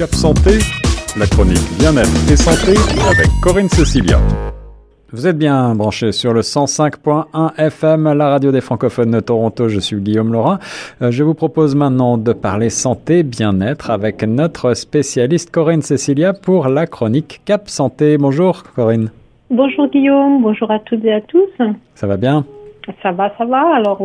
Cap Santé, la chronique bien-être et santé avec Corinne Cecilia. Vous êtes bien branché sur le 105.1 FM, la radio des francophones de Toronto. Je suis Guillaume Laurent. Euh, je vous propose maintenant de parler santé, bien-être avec notre spécialiste Corinne Cecilia pour la chronique Cap Santé. Bonjour Corinne. Bonjour Guillaume, bonjour à toutes et à tous. Ça va bien? Ça va, ça va. Alors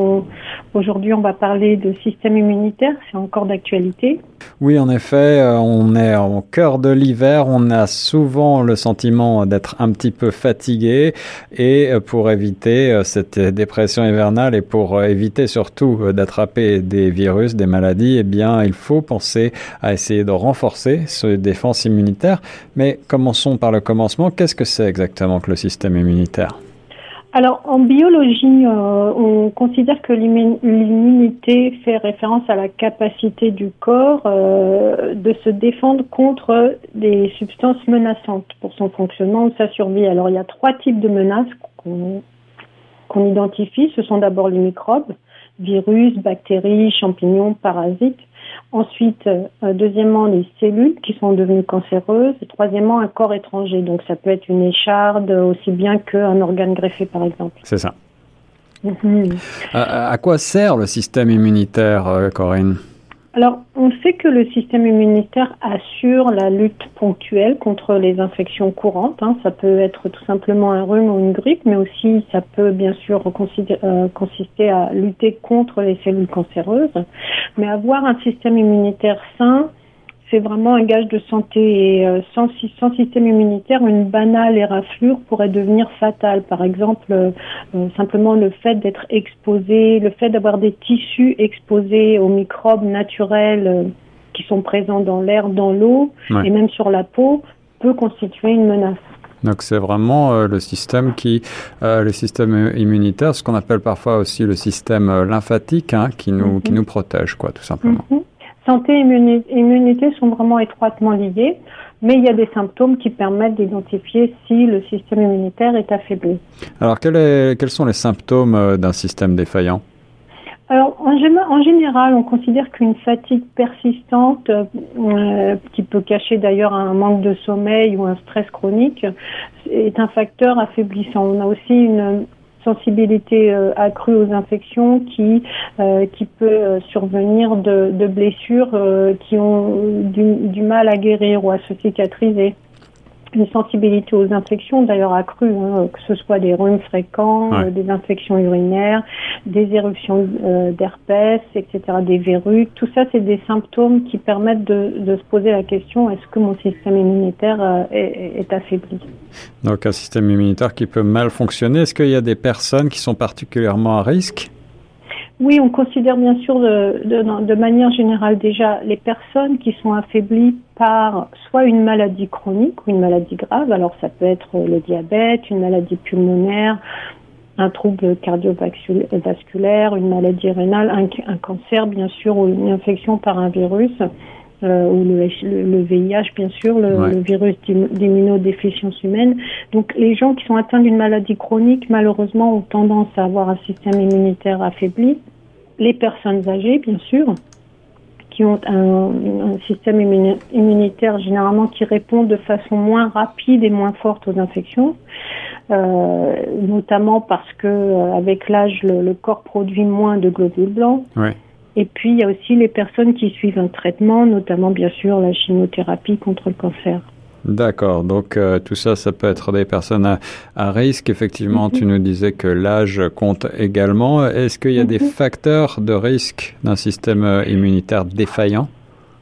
aujourd'hui, on va parler de système immunitaire. C'est encore d'actualité. Oui, en effet, euh, on est au cœur de l'hiver. On a souvent le sentiment d'être un petit peu fatigué. Et euh, pour éviter euh, cette dépression hivernale et pour éviter surtout d'attraper des virus, des maladies, eh bien, il faut penser à essayer de renforcer ce défense immunitaire. Mais commençons par le commencement. Qu'est-ce que c'est exactement que le système immunitaire? Alors, en biologie, euh, on considère que l'immunité fait référence à la capacité du corps euh, de se défendre contre des substances menaçantes pour son fonctionnement ou sa survie. Alors, il y a trois types de menaces qu'on identifie. Ce sont d'abord les microbes, virus, bactéries, champignons, parasites. Ensuite, euh, deuxièmement, les cellules qui sont devenues cancéreuses. Et troisièmement, un corps étranger. Donc, ça peut être une écharde aussi bien qu'un organe greffé, par exemple. C'est ça. Mhm. à, quoi sert le système immunitaire, euh, Corinne? Alors, on sait que le système immunitaire assure la lutte ponctuelle contre les infections courantes. Hein. Ça peut être tout simplement un rhume ou une grippe, mais aussi ça peut bien sûr euh, consister à lutter contre les cellules cancéreuses. Mais avoir un système immunitaire sain, c'est vraiment un gage de santé. Et euh, sans, système immunitaire, une banale éraflure pourrait devenir fatale. Par exemple, euh, euh, simplement le fait d'être exposé, le fait d'avoir des tissus exposés aux microbes naturels qui sont présents dans l'air, dans l'eau et même sur la peau peut constituer une menace. Donc c'est vraiment le système qui, le système immunitaire, ce qu'on appelle parfois aussi le système lymphatique, hein, qui nous qui mhm. nous protège, quoi, tout simplement. Mhm santé et immunité sont vraiment étroitement liés, mais il y a des symptômes qui permettent d'identifier si le système immunitaire est affaibli. Alors, quels sont les symptômes euh, d'un système défaillant? Alors, en, général, on considère qu'une fatigue persistante, euh, qui peut cacher d'ailleurs un manque de sommeil ou un stress chronique, est un facteur affaiblissant. On a aussi une, sensibilité euh, accrue aux infections qui euh, qui peut euh, survenir de, blessures qui ont du, mal à guérir ou à se cicatriser une sensibilité aux infections d'ailleurs accrue, hein, que ce soit des rhumes fréquents, euh, des infections urinaires, des éruptions euh, d'herpès, etc., des verrues. Tout ça, c'est des symptômes qui permettent de, de, se poser la question est-ce que mon système immunitaire euh, est, est, affaibli? Donc un système immunitaire qui peut mal fonctionner. Est-ce qu'il y a des personnes qui sont particulièrement à risque? Oui, on considère bien sûr de, de, de, manière générale déjà les personnes qui sont affaiblies par soit une maladie chronique ou une maladie grave. Alors ça peut être le diabète, une maladie pulmonaire, un trouble cardiovasculaire, une maladie rénale, un, cancer bien sûr ou une infection par un virus. Euh, ou le, le, VIH, bien sûr, le, le virus d'immunodéficience humaine. Donc, les gens qui sont atteints d'une maladie chronique, malheureusement, ont tendance à avoir un système immunitaire affaibli. Les personnes âgées, bien sûr, qui ont un, un, système immunitaire généralement qui répond de façon moins rapide et moins forte aux infections, euh, notamment parce que euh, avec l'âge le, le, corps produit moins de globules blancs. Ouais. Et puis, il y a aussi les personnes qui suivent un traitement, notamment, bien sûr, la chimiothérapie contre le cancer. D'accord. Donc, euh, tout ça, ça peut être des personnes à, à risque. Effectivement, tu mhm. nous disais que l'âge compte également. Est-ce qu'il y a des mhm. facteurs de risque d'un système euh, immunitaire défaillant?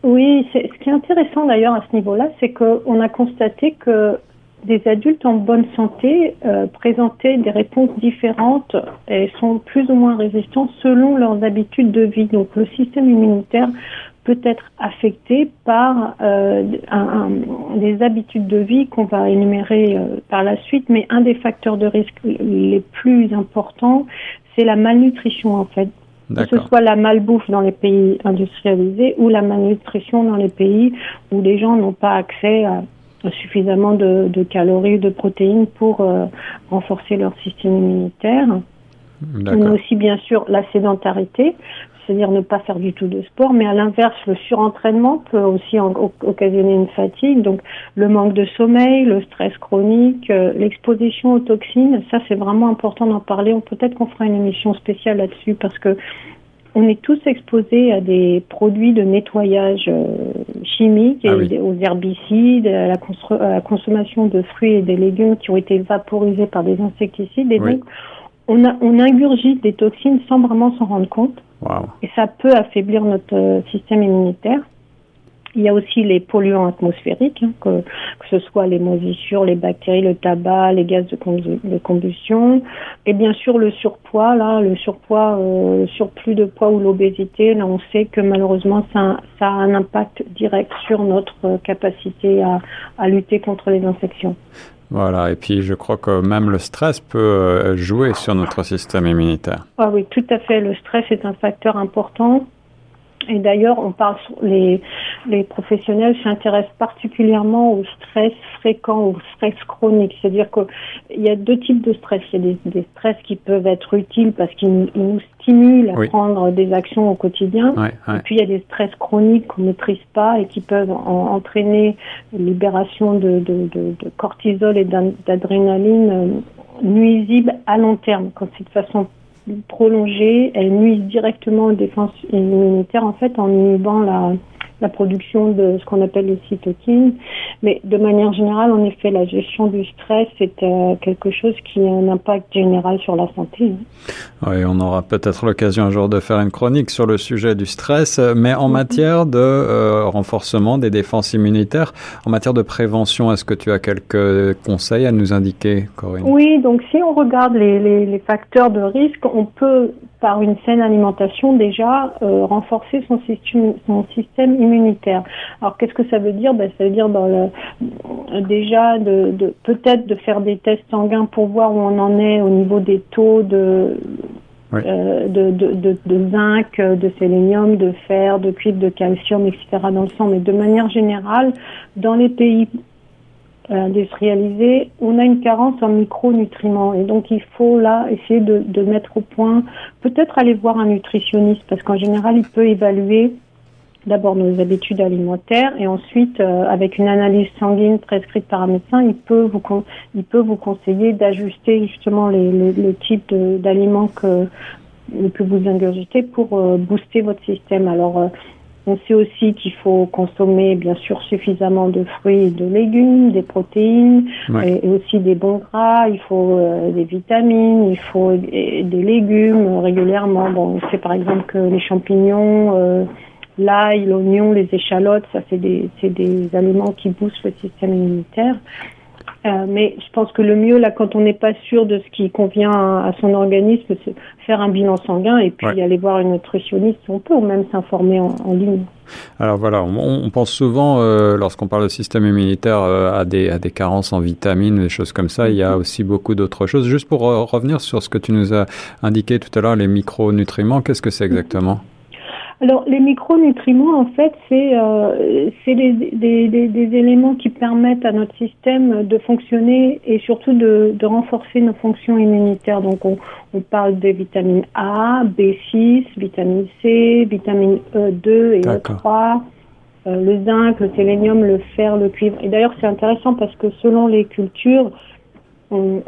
Oui, ce qui est intéressant d'ailleurs à ce niveau-là, c'est qu'on a constaté que des adultes en bonne santé euh, présentaient des réponses différentes et sont plus ou moins résistants selon leurs habitudes de vie. Donc le système immunitaire peut être affecté par euh, un, des habitudes de vie qu'on va énumérer euh, par la suite, mais un des facteurs de risque les plus importants, c'est la malnutrition en fait. Que ce soit la malbouffe dans les pays industrialisés ou la malnutrition dans les pays où les gens n'ont pas accès à suffisamment de, de calories, de protéines pour euh, renforcer leur système immunitaire. A aussi bien sûr la sédentarité. c'est-à-dire ne pas faire du tout de sport, mais à l'inverse, le surentraînement peut aussi occasionner une fatigue. Donc le manque de sommeil, le stress chronique, euh, l'exposition aux toxines, ça c'est vraiment important d'en parler. Peut-être qu'on fera une émission spéciale là-dessus parce que on est tous exposés à des produits de nettoyage euh, chimiques, ah aux herbicides, à la, consommation de fruits et des légumes qui ont été vaporisés par des insecticides. Et donc, on, a, on ingurgite des toxines sans vraiment s'en rendre compte. Et ça peut affaiblir notre euh, système immunitaire. Il y a aussi les polluants atmosphériques, hein, que, que, ce soit les moisissures, les bactéries, le tabac, les gaz de, combustion, et bien sûr le surpoids. Là, le surpoids, euh, le surplus de poids ou l'obésité, là, on sait que malheureusement ça, ça, a un impact direct sur notre euh, capacité à, à lutter contre les infections. Voilà, et puis je crois que même le stress peut euh, jouer sur notre système immunitaire. Ah oui, tout à fait. Le stress est un facteur important. Et d'ailleurs, on parle, les, les professionnels s'intéressent particulièrement au stress fréquent, au stress chronique. C'est-à-dire qu'il y a deux types de stress. Il y a des, stress qui peuvent être utiles parce qu'ils nous stimulent à prendre des actions au quotidien. Et puis il y a des stress chroniques qu'on ne maîtrise pas et qui peuvent entraîner une libération de, de, de, de cortisol et d'adrénaline euh, nuisible à long terme. Quand c'est de façon prolongées, elles nuisent directement aux défenses immunitaires en fait en inhibant la, la production de ce qu'on appelle les cytokines. Mais de manière générale, en effet, la gestion du stress est euh, quelque chose qui a un impact général sur la santé. Oui, on aura peut-être l'occasion un jour de faire une chronique sur le sujet du stress, mais en mhm. matière de euh, renforcement des défenses immunitaires, en matière de prévention, est-ce que tu as quelques conseils à nous indiquer, Corinne? Oui, donc si on regarde les, les, les facteurs de risque, on peut par une saine alimentation déjà euh, renforcer son système, son système immunitaire. Alors qu'est-ce que ça veut dire? Ben, Ça veut dire dans le, déjà de, de peut-être de faire des tests sanguins pour voir où on en est au niveau des taux de euh, de, de, de, zinc, de sélénium, de fer, de cuivre, de calcium, etc. dans le sang. Mais de manière générale, dans les pays industrialisés, on a une carence en micronutriments. Et donc, il faut là essayer de, de mettre au point, peut-être aller voir un nutritionniste, parce qu'en général, il peut évaluer d'abord nos habitudes alimentaires et ensuite, euh, avec une analyse sanguine prescrite par un médecin, il peut vous, il peut vous conseiller d'ajuster justement les, les, le type d'aliments que, que vous ingurgitez pour euh, booster votre système. Alors, euh, on sait aussi qu'il faut consommer bien sûr suffisamment de fruits et de légumes, des protéines et, aussi des bons gras. Il faut euh, des vitamines, il faut des, légumes régulièrement. Bon, on sait par exemple que les champignons, euh, l'ail, l'oignon, les échalotes, ça c'est des, des aliments qui boostent le système immunitaire. Euh, mais je pense que le mieux, là, quand on n'est pas sûr de ce qui convient à, son organisme, c'est faire un bilan sanguin et puis aller voir une nutritionniste. On peut même s'informer en, ligne. Alors voilà, on, pense souvent, euh, lorsqu'on parle de système immunitaire, euh, à, des, à des carences en vitamines, des choses comme ça. Il y a aussi beaucoup d'autres choses. Juste pour revenir sur ce que tu nous as indiqué tout à l'heure, les micronutriments, qu'est-ce que c'est exactement? Alors, les micronutriments, en fait, c'est euh, des, des, des, éléments qui permettent à notre système de fonctionner et surtout de, de renforcer nos fonctions immunitaires. Donc, on, on, parle de vitamine A, B6, vitamine C, vitamine E2 et E3. Euh, le zinc, le sélénium, le fer, le cuivre. Et d'ailleurs, c'est intéressant parce que selon les cultures, on,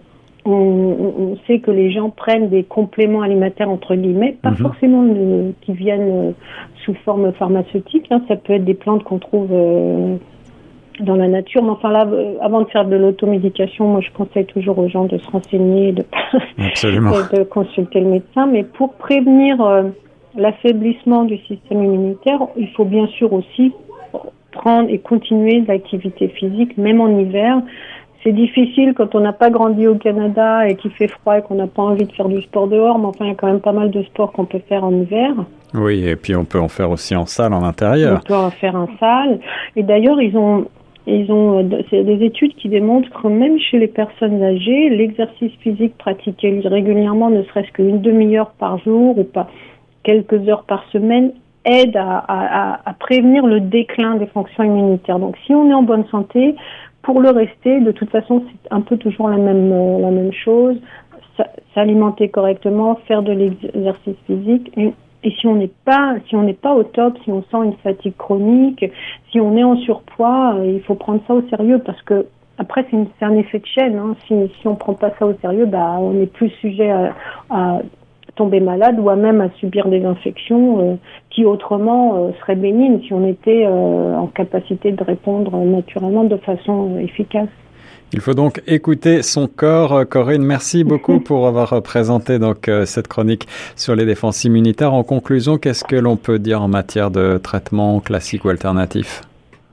on, sait que les gens prennent des compléments alimentaires entre guillemets, pas mhm. forcément qui viennent euh, sous forme pharmaceutique. Hein. ça peut être des plantes qu'on trouve euh, dans la nature. Mais enfin là, euh, avant de faire de l'automédication, moi je conseille toujours aux gens de se renseigner, de, de consulter le médecin. Mais pour prévenir l'affaiblissement du système immunitaire, il faut bien sûr aussi prendre et continuer l'activité physique, même en hiver c'est difficile quand on n'a pas grandi au Canada et qu'il fait froid et qu'on n'a pas envie de faire du sport dehors, mais enfin, il y a quand même pas mal de sports qu'on peut faire en hiver. Oui, et puis on peut en faire aussi en salle, en intérieur. On peut en faire en salle. Et d'ailleurs, ils ont, ils ont, c'est des études qui démontrent que même chez les personnes âgées, l'exercice physique pratiqué régulièrement, ne serait-ce qu'une demi-heure par jour ou pas quelques heures par semaine, aide à, à, à, prévenir le déclin des fonctions immunitaires. Donc, si on est en bonne santé, pour le rester, de toute façon, c'est un peu toujours la même, euh, la même chose. S'alimenter correctement, faire de l'exercice physique et, si on n'est pas, si on n'est pas au top, si on sent une fatigue chronique, si on est en surpoids, il faut prendre ça au sérieux parce que après, c'est un effet de chaîne. Hein. Si, si on prend pas ça au sérieux, bah, on est plus sujet à tomber malade ou à même à subir des infections euh, qui autrement euh, seraient bénignes si on était euh, en capacité de répondre naturellement de façon efficace. Il faut donc écouter son corps. Corinne, merci beaucoup pour avoir présenté donc cette chronique sur les défenses immunitaires. En conclusion, qu'est-ce que l'on peut dire en matière de traitement classique ou alternatif?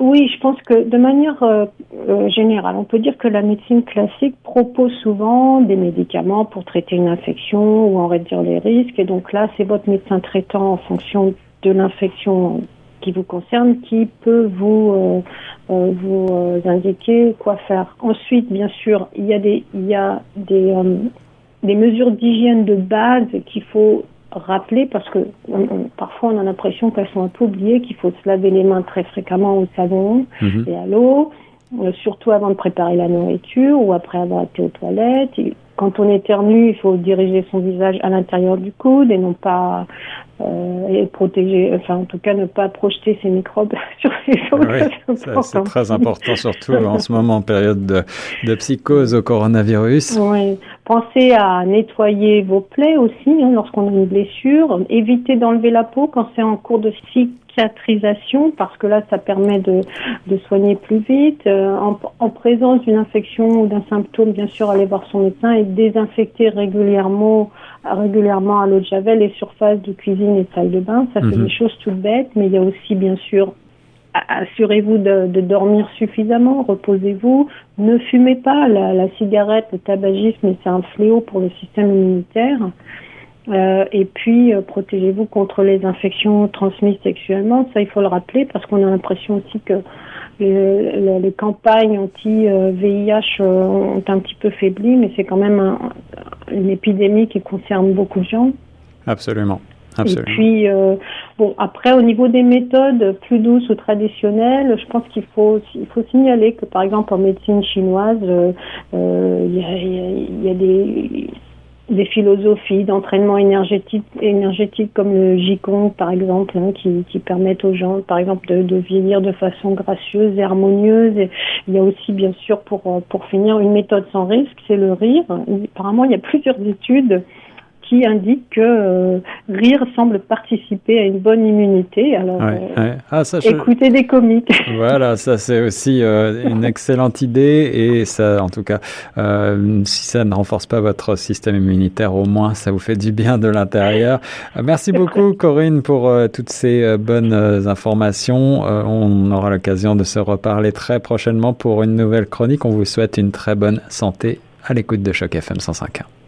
Oui, je pense que de manière euh, euh, générale, on peut dire que la médecine classique propose souvent des médicaments pour traiter une infection ou en réduire les risques. Et donc là, c'est votre médecin traitant en fonction de l'infection qui vous concerne qui peut vous euh, vous indiquer quoi faire. Ensuite, bien sûr, il y a des il y a des des mesures d'hygiène de base qu'il faut rappeler parce que parfois on a l'impression qu'elles sont un peu oubliées, qu'il faut se laver les mains très fréquemment au savon mhm. et à l'eau, euh, surtout avant de préparer la nourriture ou après avoir été aux toilettes. quand on éternue, il faut diriger son visage à l'intérieur du coude et non pas euh, et protéger, enfin en tout cas ne pas projeter ces microbes sur les autres. c'est très important, surtout en ce moment en période de, de, psychose au coronavirus. Oui. Pensez à nettoyer vos plaies aussi hein, lorsqu'on a une blessure. Évitez d'enlever la peau quand c'est en cours de cicatrisation parce que là ça permet de, de soigner plus vite. Euh, en, en, présence d'une infection ou d'un symptôme, bien sûr, aller voir son médecin et désinfecter régulièrement régulièrement à l'eau de javel les surfaces de cuisine et de salle de bain. Ça fait mhm. des choses toutes bêtes, mais il y a aussi bien sûr assurez-vous de, dormir suffisamment, reposez-vous, ne fumez pas. La, cigarette, le tabagisme, c'est un fléau pour le système immunitaire. Euh, et puis, euh, protégez-vous contre les infections transmises sexuellement. Ça, il faut le rappeler parce qu'on a l'impression aussi que les, les, campagnes anti-VIH euh, ont un petit peu faibli, mais c'est quand même une épidémie qui concerne beaucoup de gens. Absolument. Et puis, euh, bon, après, au niveau des méthodes plus douces ou traditionnelles, je pense qu'il faut, il faut signaler que, par exemple, en médecine chinoise, euh, il y, a, des, des philosophies d'entraînement énergétique, énergétique comme le Jikong par exemple, hein, qui, permettent aux gens, par exemple, de, vieillir de façon gracieuse et harmonieuse. Il y a aussi, bien sûr, pour, pour finir, une méthode sans risque, c'est le rire. Apparemment, il y a plusieurs études qui indique que euh, rire semble participer à une bonne immunité. Alors, euh, ah, écoutez des comiques. Voilà, ça c'est aussi euh, une excellente idée et ça, en tout cas, si ça ne renforce pas votre système immunitaire, au moins ça vous fait du bien de l'intérieur. merci beaucoup Corinne pour toutes ces bonnes informations. on aura l'occasion de se reparler très prochainement pour une nouvelle chronique. On vous souhaite une très bonne santé à l'écoute de Choc FM 105.1.